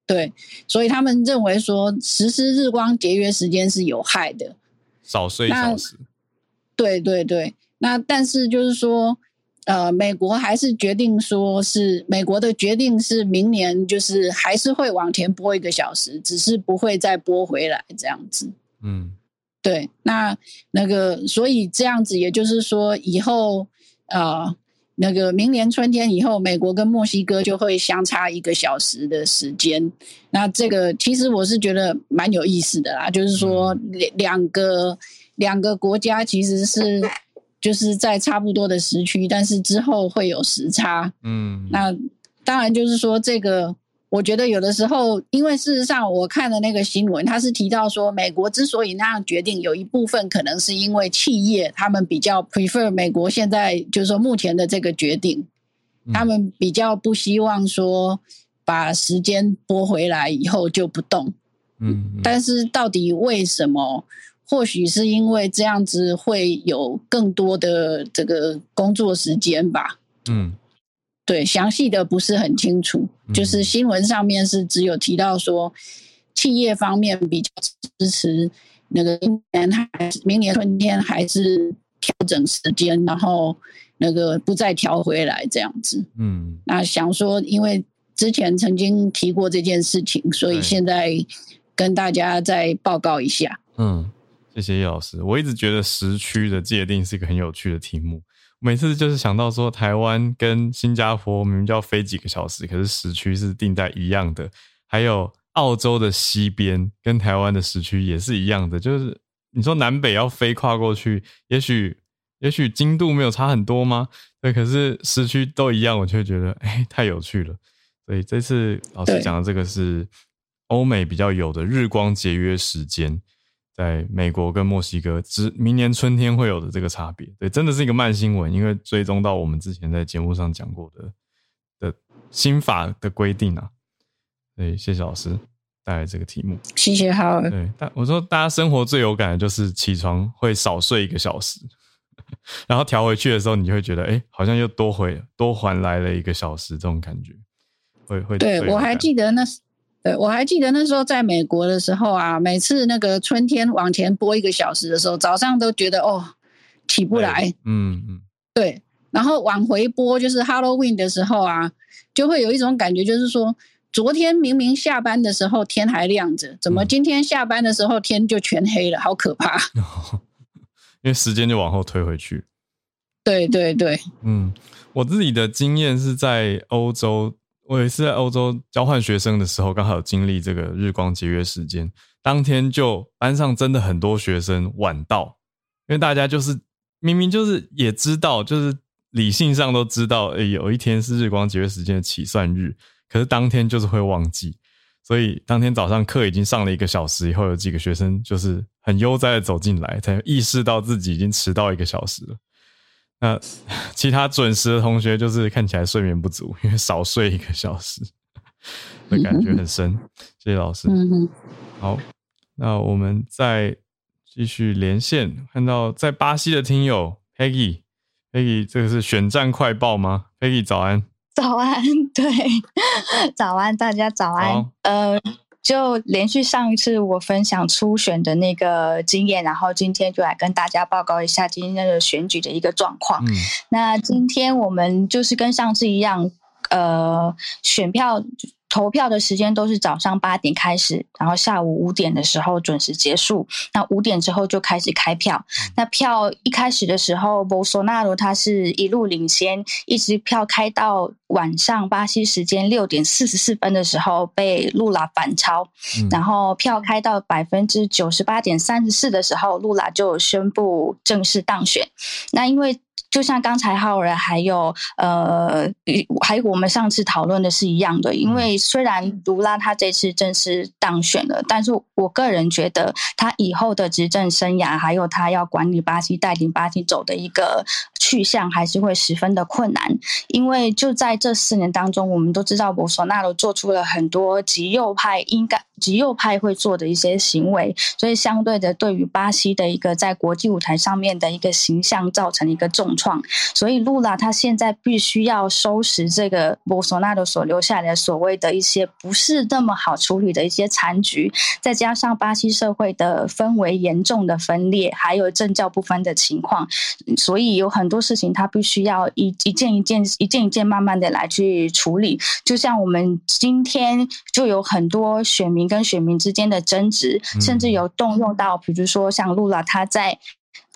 S3: 对，所以他们认为说实施日光节约时间是有害的，
S1: 少睡一小时，
S3: 对对对，那但是就是说。呃，美国还是决定说是美国的决定是明年就是还是会往前拨一个小时，只是不会再拨回来这样子。嗯，对，那那个所以这样子，也就是说以后呃，那个明年春天以后，美国跟墨西哥就会相差一个小时的时间。那这个其实我是觉得蛮有意思的啦，就是说两两个两个国家其实是。就是在差不多的时区，但是之后会有时差。嗯，那当然就是说这个，我觉得有的时候，因为事实上我看的那个新闻，它是提到说，美国之所以那样决定，有一部分可能是因为企业他们比较 prefer 美国现在就是说目前的这个决定，他们比较不希望说把时间拨回来以后就不动。嗯，但是到底为什么？或许是因为这样子会有更多的这个工作时间吧。嗯，对，详细的不是很清楚，就是新闻上面是只有提到说，企业方面比较支持那个明年还是明年春天还是调整时间，然后那个不再调回来这样子。嗯，那想说，因为之前曾经提过这件事情，所以现在跟大家再报告一下。嗯。
S1: 谢谢叶老师，我一直觉得时区的界定是一个很有趣的题目。每次就是想到说，台湾跟新加坡明明就要飞几个小时，可是时区是定在一样的。还有澳洲的西边跟台湾的时区也是一样的，就是你说南北要飞跨过去，也许也许经度没有差很多吗？对，可是时区都一样，我却觉得哎，太有趣了。所以这次老师讲的这个是欧美比较有的日光节约时间。在美国跟墨西哥，只明年春天会有的这个差别，对，真的是一个慢新闻，因为追踪到我们之前在节目上讲过的的新法的规定啊。对，谢谢老师带来这个题目。
S3: 谢谢好。
S1: 对，但我说大家生活最有感的就是起床会少睡一个小时，然后调回去的时候，你就会觉得，哎，好像又多回多还来了一个小时，这种感觉会会。
S3: 对我还记得那是。对，我还记得那时候在美国的时候啊，每次那个春天往前播一个小时的时候，早上都觉得哦起不来，嗯嗯，对，然后往回播就是 Halloween 的时候啊，就会有一种感觉，就是说昨天明明下班的时候天还亮着，怎么今天下班的时候天就全黑了，好可怕。
S1: 因为时间就往后推回去。
S3: 对对对，
S1: 嗯，我自己的经验是在欧洲。我有一次在欧洲交换学生的时候，刚好经历这个日光节约时间，当天就班上真的很多学生晚到，因为大家就是明明就是也知道，就是理性上都知道，诶，有一天是日光节约时间的起算日，可是当天就是会忘记。所以当天早上课已经上了一个小时以后，有几个学生就是很悠哉的走进来，才意识到自己已经迟到一个小时了。那 其他准时的同学就是看起来睡眠不足，因为少睡一个小时 的感觉很深。谢谢老师。好，那我们再继续连线，看到在巴西的听友 Peggy，Peggy，这个是选战快报吗？Peggy，早安。
S4: 早安，对，早安，大家早安。呃，就连续上一次我分享初选的那个经验，然后今天就来跟大家报告一下今天的选举的一个状况。那今天我们就是跟上次一样，呃，选票。投票的时间都是早上八点开始，然后下午五点的时候准时结束。那五点之后就开始开票。那票一开始的时候，博索纳罗他是一路领先，一直票开到晚上巴西时间六点四十四分的时候被露拉反超，然后票开到百分之九十八点三十四的时候，露拉就宣布正式当选。那因为就像刚才浩然还有呃，还有我们上次讨论的是一样的，因为虽然卢拉他这次正式当选了，但是我个人觉得他以后的执政生涯，还有他要管理巴西、带领巴西走的一个去向，还是会十分的困难。因为就在这四年当中，我们都知道博索纳罗做出了很多极右派应该。极右派会做的一些行为，所以相对的，对于巴西的一个在国际舞台上面的一个形象造成一个重创。所以，露拉他现在必须要收拾这个博索纳罗所留下来的所谓的一些不是那么好处理的一些残局，再加上巴西社会的氛围严重的分裂，还有政教不分的情况，所以有很多事情他必须要一一件一件、一件一件慢慢的来去处理。就像我们今天就有很多选民。跟选民之间的争执，甚至有动用到，比如说像露拉，他在。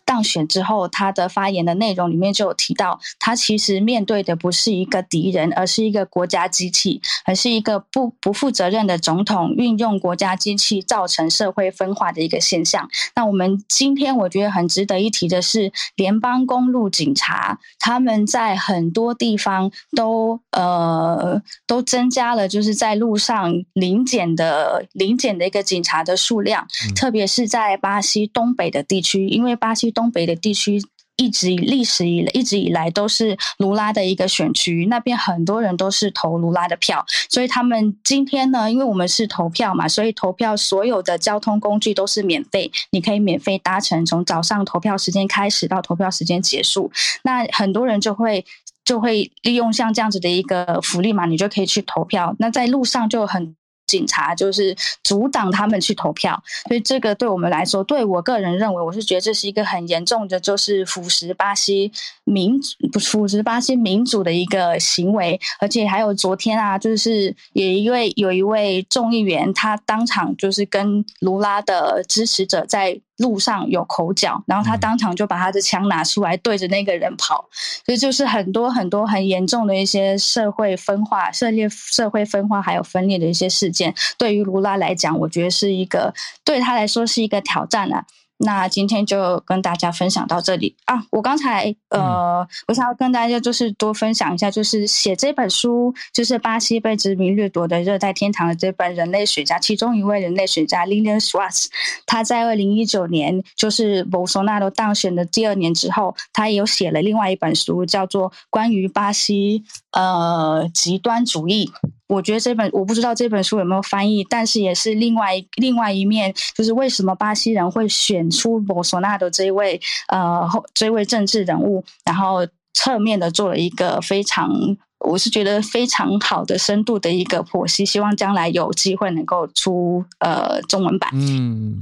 S4: 当选之后，他的发言的内容里面就有提到，他其实面对的不是一个敌人，而是一个国家机器，而是一个不不负责任的总统运用国家机器造成社会分化的一个现象。那我们今天我觉得很值得一提的是，联邦公路警察他们在很多地方都呃都增加了，就是在路上临检的临检的一个警察的数量，特别是在巴西东北的地区，因为巴西。东北的地区一直以历史以一直以来都是卢拉的一个选区，那边很多人都是投卢拉的票，所以他们今天呢，因为我们是投票嘛，所以投票所有的交通工具都是免费，你可以免费搭乘，从早上投票时间开始到投票时间结束，那很多人就会就会利用像这样子的一个福利嘛，你就可以去投票，那在路上就很。警察就是阻挡他们去投票，所以这个对我们来说，对我个人认为，我是觉得这是一个很严重的，就是腐蚀巴西民不腐蚀巴西民主的一个行为。而且还有昨天啊，就是有一位有一位众议员，他当场就是跟卢拉的支持者在。路上有口角，然后他当场就把他的枪拿出来对着那个人跑，所以就是很多很多很严重的一些社会分化、社裂、社会分化还有分裂的一些事件，对于卢拉来讲，我觉得是一个对他来说是一个挑战啊。那今天就跟大家分享到这里啊！我刚才呃，我想要跟大家就是多分享一下，就是写这本书，就是巴西被殖民掠夺的热带天堂的这本人类学家，其中一位人类学家 Lilian Schwartz，他在二零一九年就是博索纳罗当选的第二年之后，他也有写了另外一本书，叫做《关于巴西呃极端主义》。我觉得这本我不知道这本书有没有翻译，但是也是另外另外一面，就是为什么巴西人会选出博索纳的这一位呃这位政治人物，然后侧面的做了一个非常，我是觉得非常好的深度的一个剖析，希望将来有机会能够出呃中文版。嗯，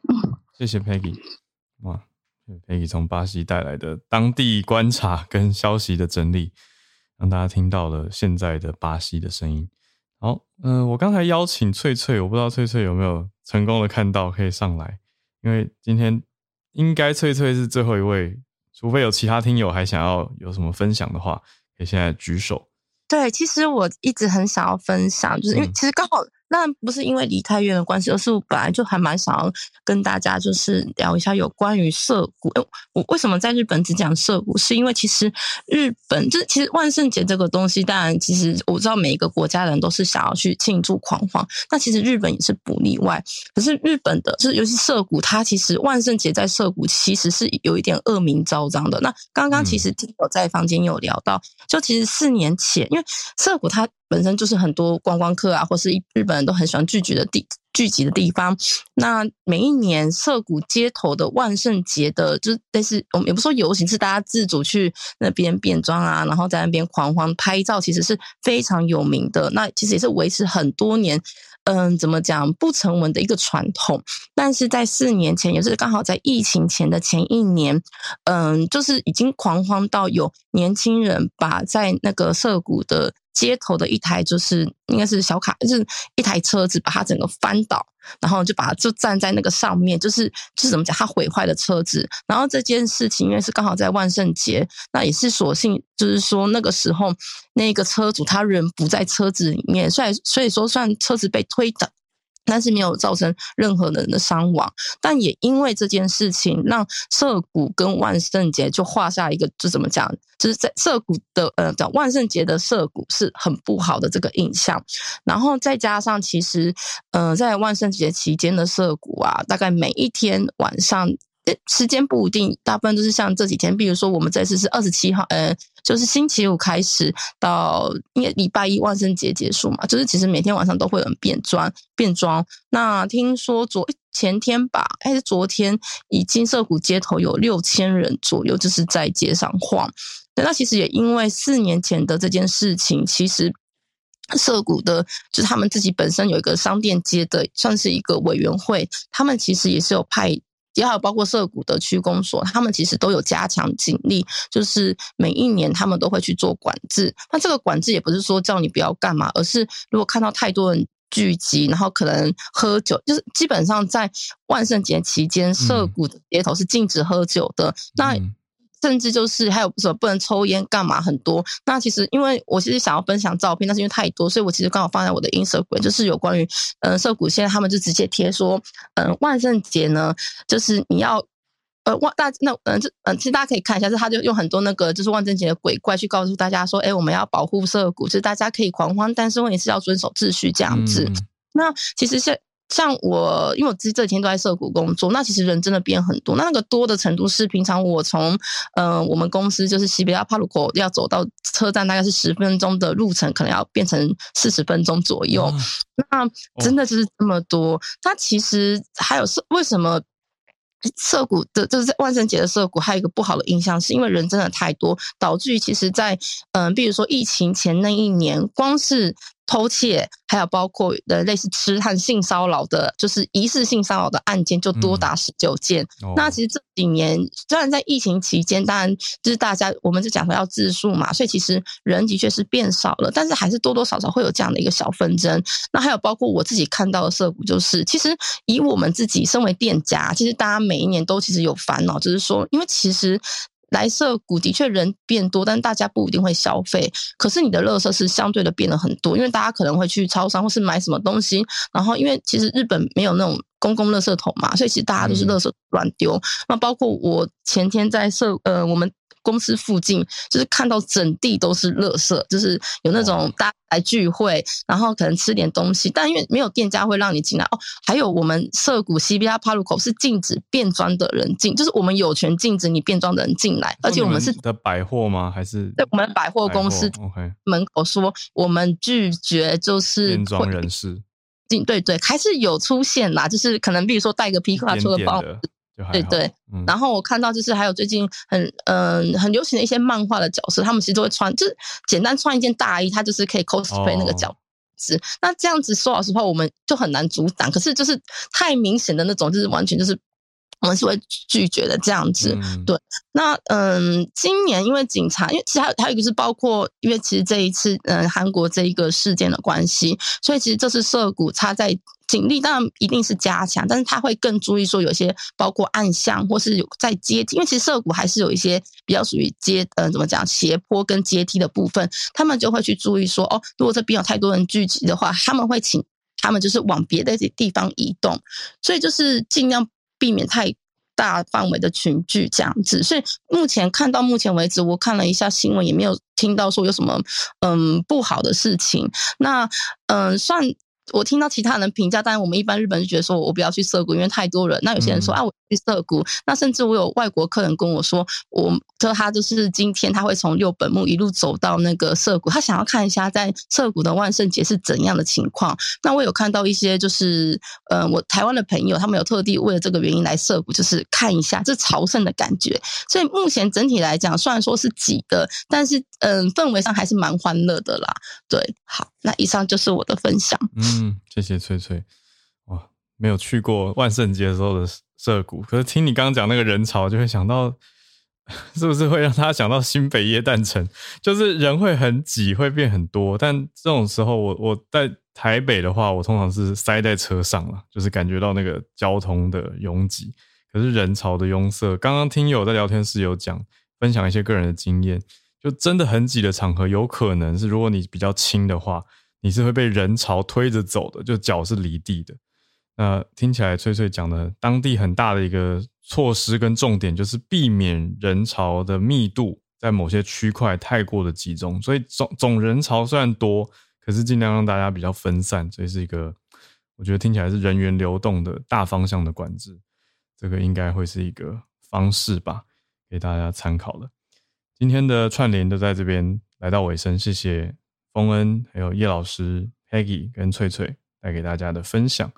S1: 谢谢 Peggy，哇，Peggy 从巴西带来的当地观察跟消息的整理。让大家听到了现在的巴西的声音。好，嗯，我刚才邀请翠翠，我不知道翠翠有没有成功的看到可以上来，因为今天应该翠翠是最后一位，除非有其他听友还想要有什么分享的话，可以现在举手，
S5: 对，其实我一直很想要分享，就是因为其实刚好。那不是因为离太远的关系，而是我本来就还蛮想要跟大家就是聊一下有关于涩谷。我为什么在日本只讲涩谷？是因为其实日本就是其实万圣节这个东西，当然其实我知道每一个国家人都是想要去庆祝狂欢，那其实日本也是不例外。可是日本的，就是尤其涩谷，它其实万圣节在涩谷其实是有一点恶名昭彰的。那刚刚其实听友在房间有聊到，就其实四年前，因为涩谷它。本身就是很多观光客啊，或是日本人都很喜欢聚集的地聚集的地方。那每一年涩谷街头的万圣节的，就是类似我们也不说游行，是大家自主去那边变装啊，然后在那边狂欢拍照，其实是非常有名的。那其实也是维持很多年，嗯，怎么讲不成文的一个传统。但是在四年前，也是刚好在疫情前的前一年，嗯，就是已经狂欢到有年轻人把在那个涩谷的。街头的一台就是应该是小卡，就是一台车子把它整个翻倒，然后就把它就站在那个上面，就是就是怎么讲，它毁坏了车子。然后这件事情因为是刚好在万圣节，那也是所幸，就是说那个时候那个车主他人不在车子里面，所以所以说算车子被推倒。但是没有造成任何人的伤亡，但也因为这件事情，让涩谷跟万圣节就画下一个，就怎么讲，就是在涩谷的呃，讲万圣节的涩谷是很不好的这个印象。然后再加上，其实呃，在万圣节期间的涩谷啊，大概每一天晚上。时间不一定，大部分都是像这几天，比如说我们这次是二十七号，呃，就是星期五开始到因为礼拜一万圣节结束嘛，就是其实每天晚上都会有人变装变装。那听说昨前天吧，还是昨天，以金色谷街头有六千人左右，就是在街上晃。那其实也因为四年前的这件事情，其实涩谷的，就是他们自己本身有一个商店街的，算是一个委员会，他们其实也是有派。也还有包括涉谷的区公所，他们其实都有加强警力，就是每一年他们都会去做管制。那这个管制也不是说叫你不要干嘛，而是如果看到太多人聚集，然后可能喝酒，就是基本上在万圣节期间，涉谷的街头是禁止喝酒的。那甚至就是还有什么不能抽烟干嘛很多，那其实因为我其实想要分享照片，但是因为太多，所以我其实刚好放在我的 Instagram，就是有关于嗯涩谷现在他们就直接贴说，嗯万圣节呢，就是你要呃万大那嗯这嗯其实大家可以看一下，是他就用很多那个就是万圣节的鬼怪去告诉大家说，哎我们要保护涩谷，就是大家可以狂欢，但是问题是要遵守秩序这样子。那其实现像我，因为我自己这几天都在涩谷工作，那其实人真的变很多。那那个多的程度是，平常我从嗯我们公司就是西比亚帕鲁口要走到车站，大概是十分钟的路程，可能要变成四十分钟左右。那真的就是这么多。它其实还有是为什么涩谷的，就是在万圣节的涩谷，还有一个不好的印象，是因为人真的太多，导致于其实在嗯，比如说疫情前那一年，光是。偷窃，还有包括的类似痴汉性骚扰的，就是疑似性骚扰的案件就多达十九件。那其实这几年虽然在疫情期间，当然就是大家我们就讲说要自述嘛，所以其实人的确是变少了，但是还是多多少少会有这样的一个小纷争。那还有包括我自己看到的社股，就是其实以我们自己身为店家，其实大家每一年都其实有烦恼，就是说，因为其实。来涩谷的确人变多，但大家不一定会消费。可是你的垃圾是相对的变了很多，因为大家可能会去超商或是买什么东西，然后因为其实日本没有那种公共垃圾桶嘛，所以其实大家都是垃圾乱丢。那包括我前天在社呃我们。公司附近就是看到整地都是垃圾，就是有那种大家来聚会，然后可能吃点东西，但因为没有店家会让你进来哦。还有我们涩谷 C B R 帕路口是禁止变装的人进，就是我们有权禁止你变装的人进来，而且我们是
S1: 的百货吗？还是
S5: 对我们百货公司门口说我们拒绝就是
S1: 变装人士
S5: 进，对对，还是有出现啦，就是可能比如说带个皮卡出的包。对对，然后我看到就是还有最近很嗯很流行的一些漫画的角色，他们其实都会穿，就是简单穿一件大衣，他就是可以 cosplay 那个角色。那这样子说老实话，我们就很难阻挡。可是就是太明显的那种，就是完全就是我们是会拒绝的这样子，对。那嗯，今年因为警察，因为其实还有还有一个是包括，因为其实这一次嗯韩国这一个事件的关系，所以其实这次涉谷它在警力当然一定是加强，但是他会更注意说有些包括暗巷或是有在阶梯，因为其实涉谷还是有一些比较属于阶嗯怎么讲斜坡跟阶梯的部分，他们就会去注意说哦，如果这边有太多人聚集的话，他们会请他们就是往别的地方移动，所以就是尽量。避免太大范围的群聚这样子，所以目前看到目前为止，我看了一下新闻，也没有听到说有什么嗯不好的事情。那嗯算。我听到其他人评价，但是我们一般日本就觉得说，我不要去涩谷，因为太多人。那有些人说啊，我去涩谷。那甚至我有外国客人跟我说，我说他就是今天他会从六本木一路走到那个涩谷，他想要看一下在涩谷的万圣节是怎样的情况。那我有看到一些就是，呃，我台湾的朋友他们有特地为了这个原因来涩谷，就是看一下这朝圣的感觉。所以目前整体来讲，虽然说是挤的，但是嗯，氛围上还是蛮欢乐的啦。对，好。那以上就是我的分享。
S1: 嗯，嗯谢谢翠翠。哇，没有去过万圣节时候的涩谷，可是听你刚刚讲那个人潮，就会想到，是不是会让他想到新北耶诞城？就是人会很挤，会变很多。但这种时候，我我在台北的话，我通常是塞在车上了，就是感觉到那个交通的拥挤。可是人潮的拥塞，刚刚听友在聊天室有讲，分享一些个人的经验。就真的很挤的场合，有可能是如果你比较轻的话，你是会被人潮推着走的，就脚是离地的。那听起来翠翠讲的当地很大的一个措施跟重点，就是避免人潮的密度在某些区块太过的集中。所以总总人潮虽然多，可是尽量让大家比较分散。所以是一个我觉得听起来是人员流动的大方向的管制，这个应该会是一个方式吧，给大家参考的。今天的串联都在这边来到尾声，谢谢丰恩、还有叶老师、Peggy 跟翠翠带给大家的分享。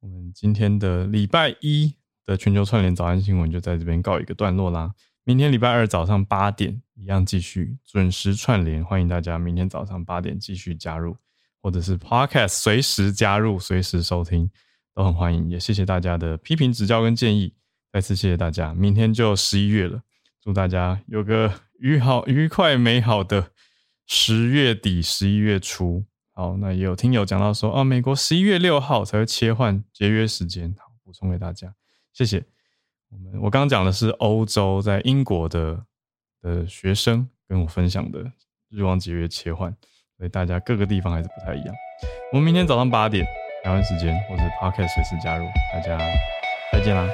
S1: 我们今天的礼拜一的全球串联早安新闻就在这边告一个段落啦。明天礼拜二早上八点一样继续准时串联，欢迎大家明天早上八点继续加入，或者是 Podcast 随时加入、随时收听都很欢迎。也谢谢大家的批评指教跟建议，再次谢谢大家。明天就十一月了，祝大家有个。愉好、愉快、美好的十月底、十一月初。好，那也有听友讲到说，啊，美国十一月六号才会切换节约时间。好，补充给大家，谢谢。我们我刚刚讲的是欧洲在英国的的学生跟我分享的日光节约切换，所以大家各个地方还是不太一样。我们明天早上八点台湾时间或者 Podcast 随时加入，大家再见啦。